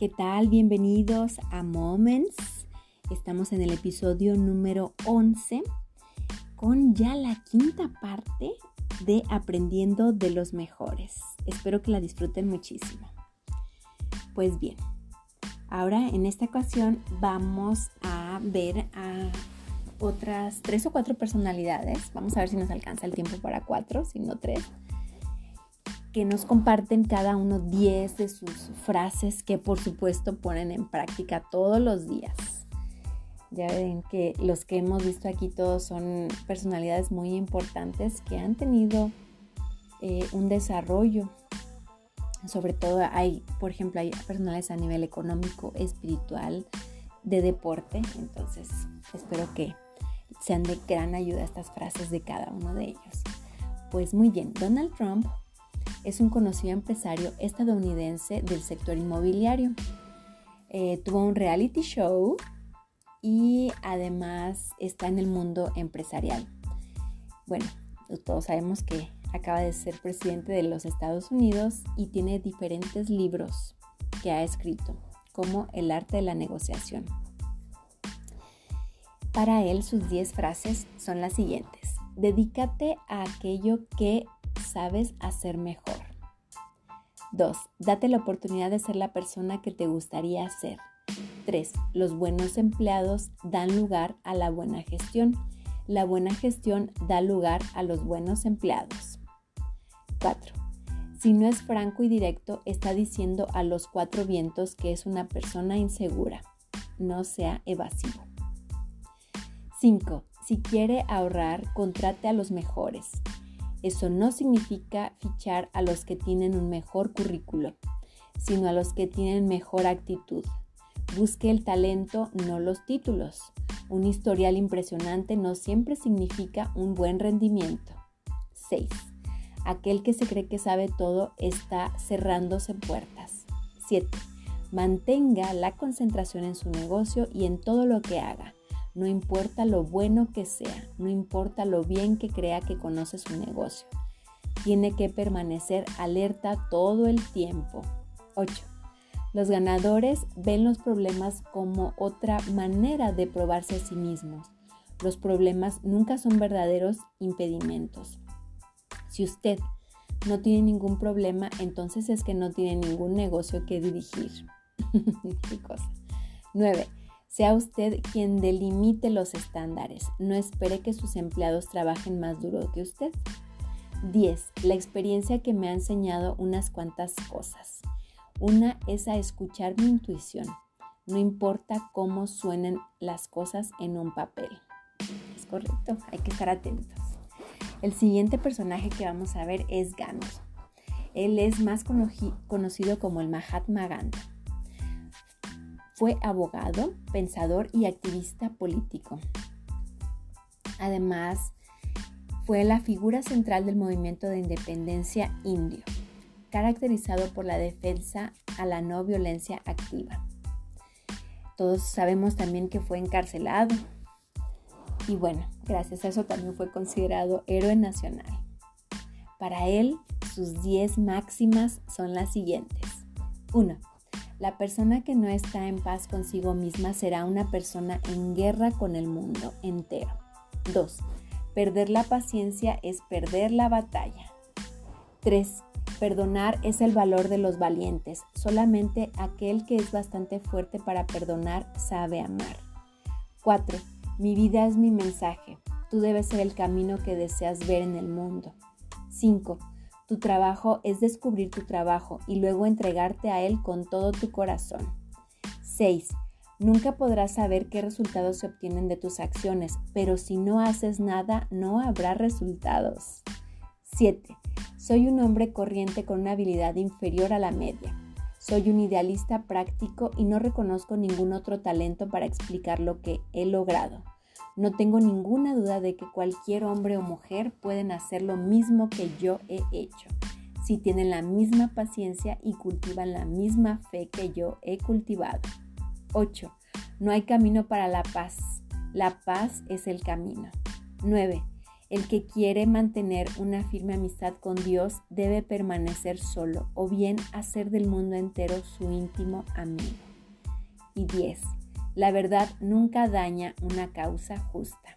¿Qué tal? Bienvenidos a Moments. Estamos en el episodio número 11 con ya la quinta parte de Aprendiendo de los Mejores. Espero que la disfruten muchísimo. Pues bien, ahora en esta ocasión vamos a ver a otras tres o cuatro personalidades. Vamos a ver si nos alcanza el tiempo para cuatro, si no tres que nos comparten cada uno 10 de sus frases que por supuesto ponen en práctica todos los días. Ya ven que los que hemos visto aquí todos son personalidades muy importantes que han tenido eh, un desarrollo. Sobre todo hay, por ejemplo, hay personalidades a nivel económico, espiritual, de deporte. Entonces, espero que sean de gran ayuda estas frases de cada uno de ellos. Pues muy bien, Donald Trump es un conocido empresario estadounidense del sector inmobiliario. Eh, tuvo un reality show y además está en el mundo empresarial. Bueno, todos sabemos que acaba de ser presidente de los Estados Unidos y tiene diferentes libros que ha escrito, como El arte de la negociación. Para él sus 10 frases son las siguientes. Dedícate a aquello que sabes hacer mejor. 2. Date la oportunidad de ser la persona que te gustaría ser. 3. Los buenos empleados dan lugar a la buena gestión. La buena gestión da lugar a los buenos empleados. 4. Si no es franco y directo, está diciendo a los cuatro vientos que es una persona insegura. No sea evasivo. 5. Si quiere ahorrar, contrate a los mejores. Eso no significa fichar a los que tienen un mejor currículo, sino a los que tienen mejor actitud. Busque el talento, no los títulos. Un historial impresionante no siempre significa un buen rendimiento. 6. Aquel que se cree que sabe todo está cerrándose puertas. 7. Mantenga la concentración en su negocio y en todo lo que haga no importa lo bueno que sea, no importa lo bien que crea que conoce su negocio. Tiene que permanecer alerta todo el tiempo. 8. Los ganadores ven los problemas como otra manera de probarse a sí mismos. Los problemas nunca son verdaderos impedimentos. Si usted no tiene ningún problema, entonces es que no tiene ningún negocio que dirigir. ¿Qué cosa? 9. Sea usted quien delimite los estándares. No espere que sus empleados trabajen más duro que usted. 10. La experiencia que me ha enseñado unas cuantas cosas. Una es a escuchar mi intuición. No importa cómo suenen las cosas en un papel. Es correcto, hay que estar atentos. El siguiente personaje que vamos a ver es Gandhi. Él es más conocido como el Mahatma Gandhi. Fue abogado, pensador y activista político. Además, fue la figura central del movimiento de independencia indio, caracterizado por la defensa a la no violencia activa. Todos sabemos también que fue encarcelado y bueno, gracias a eso también fue considerado héroe nacional. Para él, sus 10 máximas son las siguientes. 1. La persona que no está en paz consigo misma será una persona en guerra con el mundo entero. 2. Perder la paciencia es perder la batalla. 3. Perdonar es el valor de los valientes. Solamente aquel que es bastante fuerte para perdonar sabe amar. 4. Mi vida es mi mensaje. Tú debes ser el camino que deseas ver en el mundo. 5. Tu trabajo es descubrir tu trabajo y luego entregarte a él con todo tu corazón. 6. Nunca podrás saber qué resultados se obtienen de tus acciones, pero si no haces nada, no habrá resultados. 7. Soy un hombre corriente con una habilidad inferior a la media. Soy un idealista práctico y no reconozco ningún otro talento para explicar lo que he logrado. No tengo ninguna duda de que cualquier hombre o mujer pueden hacer lo mismo que yo he hecho, si tienen la misma paciencia y cultivan la misma fe que yo he cultivado. 8. No hay camino para la paz. La paz es el camino. 9. El que quiere mantener una firme amistad con Dios debe permanecer solo o bien hacer del mundo entero su íntimo amigo. Y 10. La verdad nunca daña una causa justa.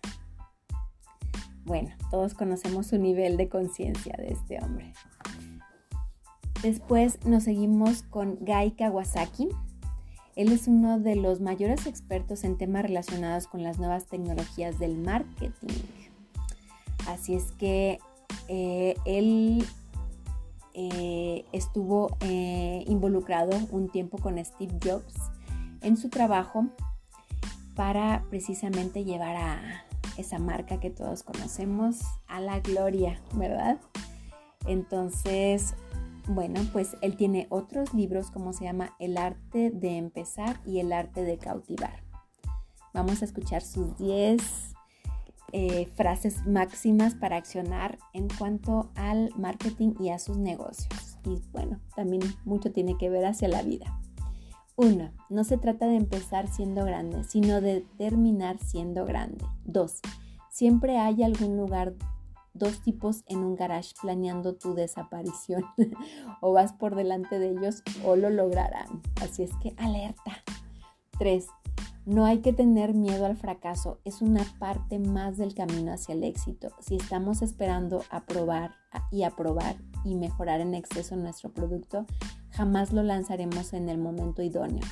Bueno, todos conocemos su nivel de conciencia de este hombre. Después nos seguimos con Gai Kawasaki. Él es uno de los mayores expertos en temas relacionados con las nuevas tecnologías del marketing. Así es que eh, él eh, estuvo eh, involucrado un tiempo con Steve Jobs en su trabajo para precisamente llevar a esa marca que todos conocemos a la gloria, ¿verdad? Entonces, bueno, pues él tiene otros libros como se llama El arte de empezar y El arte de cautivar. Vamos a escuchar sus 10 eh, frases máximas para accionar en cuanto al marketing y a sus negocios. Y bueno, también mucho tiene que ver hacia la vida. Uno, no se trata de empezar siendo grande, sino de terminar siendo grande. Dos, siempre hay algún lugar dos tipos en un garage planeando tu desaparición. o vas por delante de ellos o lo lograrán. Así es que alerta. 3. No hay que tener miedo al fracaso. Es una parte más del camino hacia el éxito. Si estamos esperando aprobar y aprobar y mejorar en exceso nuestro producto, jamás lo lanzaremos en el momento idóneo.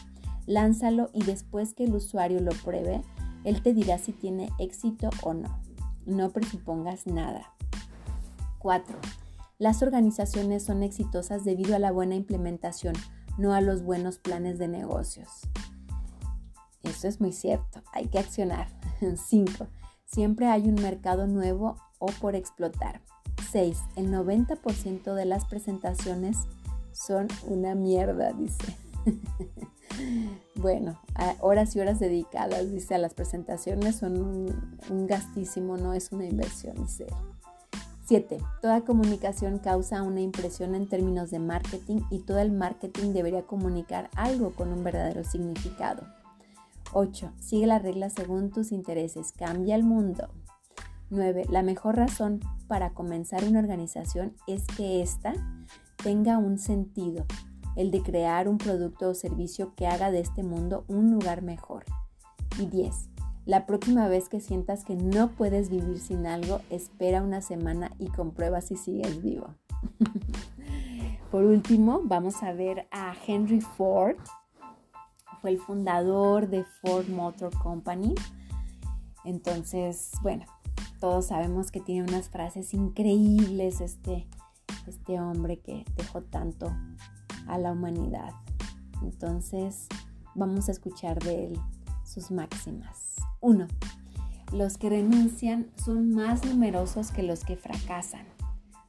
Lánzalo y después que el usuario lo pruebe, él te dirá si tiene éxito o no. No presupongas nada. 4. Las organizaciones son exitosas debido a la buena implementación, no a los buenos planes de negocios. Eso es muy cierto, hay que accionar. 5. Siempre hay un mercado nuevo o por explotar. 6. El 90% de las presentaciones son una mierda, dice. Bueno, horas y horas dedicadas, dice, a las presentaciones son un, gastísimo, no es una inversión, dice. 7. Toda comunicación causa una impresión en términos de marketing y todo el marketing debería comunicar algo con un verdadero significado. 8. Sigue las reglas según tus intereses. Cambia el mundo. 9. La mejor razón para comenzar una organización es que ésta tenga un sentido el de crear un producto o servicio que haga de este mundo un lugar mejor. Y 10. La próxima vez que sientas que no puedes vivir sin algo, espera una semana y comprueba si sigues vivo. Por último, vamos a ver a Henry Ford. Fue el fundador de Ford Motor Company. Entonces, bueno, todos sabemos que tiene unas frases increíbles este, este hombre que dejó tanto a la humanidad. Entonces, vamos a escuchar de él sus máximas. 1. Los que renuncian son más numerosos que los que fracasan.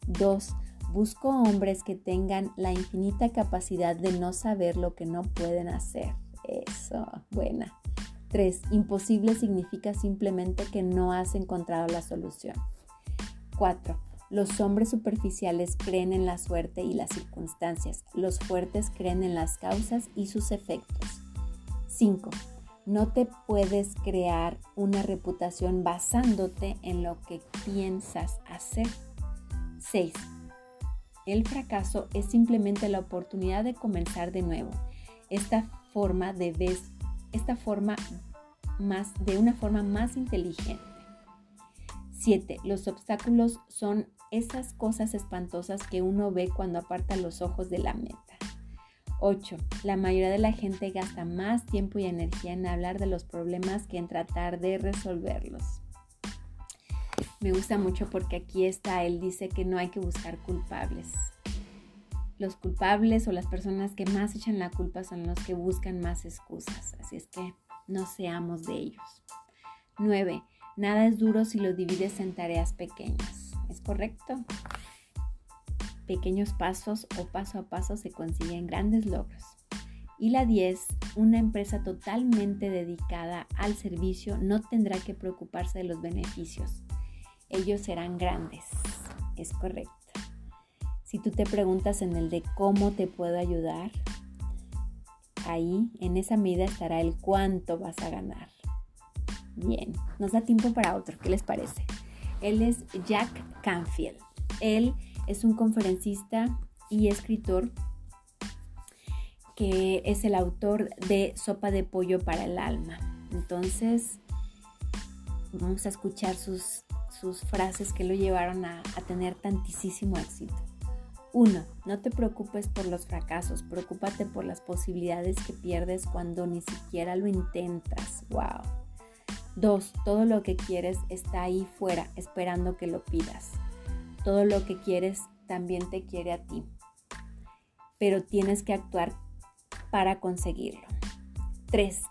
2. Busco hombres que tengan la infinita capacidad de no saber lo que no pueden hacer. Eso, buena. 3. Imposible significa simplemente que no has encontrado la solución. 4. Los hombres superficiales creen en la suerte y las circunstancias. Los fuertes creen en las causas y sus efectos. 5. No te puedes crear una reputación basándote en lo que piensas hacer. 6. El fracaso es simplemente la oportunidad de comenzar de nuevo. Esta forma de esta forma más de una forma más inteligente. 7. Los obstáculos son esas cosas espantosas que uno ve cuando aparta los ojos de la meta. 8. La mayoría de la gente gasta más tiempo y energía en hablar de los problemas que en tratar de resolverlos. Me gusta mucho porque aquí está, él dice que no hay que buscar culpables. Los culpables o las personas que más echan la culpa son los que buscan más excusas, así es que no seamos de ellos. 9. Nada es duro si lo divides en tareas pequeñas. ¿Es correcto? Pequeños pasos o paso a paso se consiguen grandes logros. Y la 10, una empresa totalmente dedicada al servicio no tendrá que preocuparse de los beneficios. Ellos serán grandes. Es correcto. Si tú te preguntas en el de cómo te puedo ayudar, ahí en esa medida estará el cuánto vas a ganar. Bien, nos da tiempo para otro. ¿Qué les parece? Él es Jack Canfield. Él es un conferencista y escritor que es el autor de Sopa de Pollo para el Alma. Entonces, vamos a escuchar sus, sus frases que lo llevaron a, a tener tantísimo éxito. 1. No te preocupes por los fracasos, preocúpate por las posibilidades que pierdes cuando ni siquiera lo intentas. ¡Wow! 2. Todo lo que quieres está ahí fuera, esperando que lo pidas. Todo lo que quieres también te quiere a ti, pero tienes que actuar para conseguirlo. 3.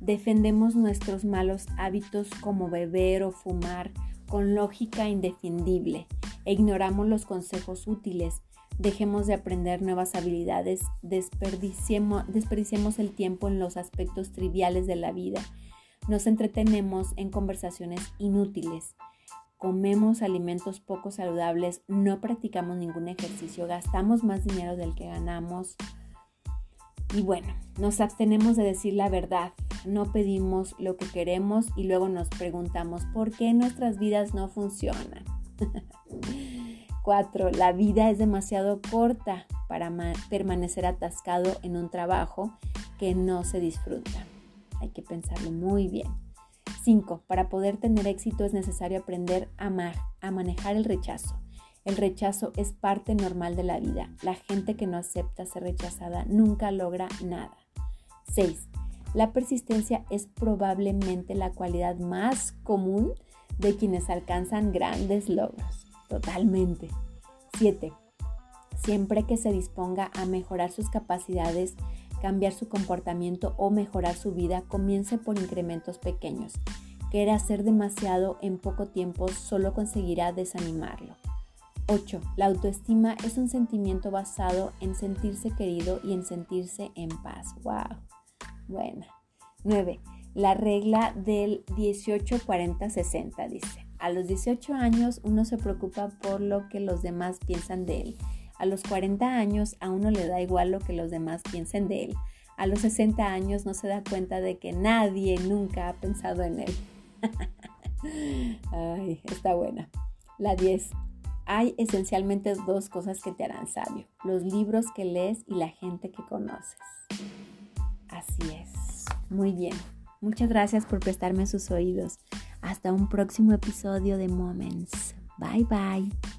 Defendemos nuestros malos hábitos como beber o fumar con lógica indefendible e ignoramos los consejos útiles. Dejemos de aprender nuevas habilidades, desperdiciemos, el tiempo en los aspectos triviales de la vida, nos entretenemos en conversaciones inútiles, comemos alimentos poco saludables, no practicamos ningún ejercicio, gastamos más dinero del que ganamos. Y bueno, nos abstenemos de decir la verdad, no pedimos lo que queremos y luego nos preguntamos por qué nuestras vidas no funcionan. 4. La vida es demasiado corta para permanecer atascado en un trabajo que no se disfruta. Hay que pensarlo muy bien. 5. Para poder tener éxito es necesario aprender a, a manejar el rechazo. El rechazo es parte normal de la vida. La gente que no acepta ser rechazada nunca logra nada. 6. La persistencia es probablemente la cualidad más común de quienes alcanzan grandes logros. Totalmente. 7. Siempre que se disponga a mejorar sus capacidades, cambiar su comportamiento o mejorar su vida, comience por incrementos pequeños. Querer hacer demasiado en poco tiempo solo conseguirá desanimarlo. 8. La autoestima es un sentimiento basado en sentirse querido y en sentirse en paz. ¡Wow! Buena. 9. La regla del 18-40-60 dice, a los 18 años uno se preocupa por lo que los demás piensan de él. A los 40 años a uno le da igual lo que los demás piensen de él. A los 60 años no se da cuenta de que nadie nunca ha pensado en él. Ay, está buena. La 10. Hay esencialmente dos cosas que te harán sabio. Los libros que lees y la gente que conoces. Así es. Muy bien. Muchas gracias por prestarme sus oídos. Hasta un próximo episodio de Moments. Bye bye.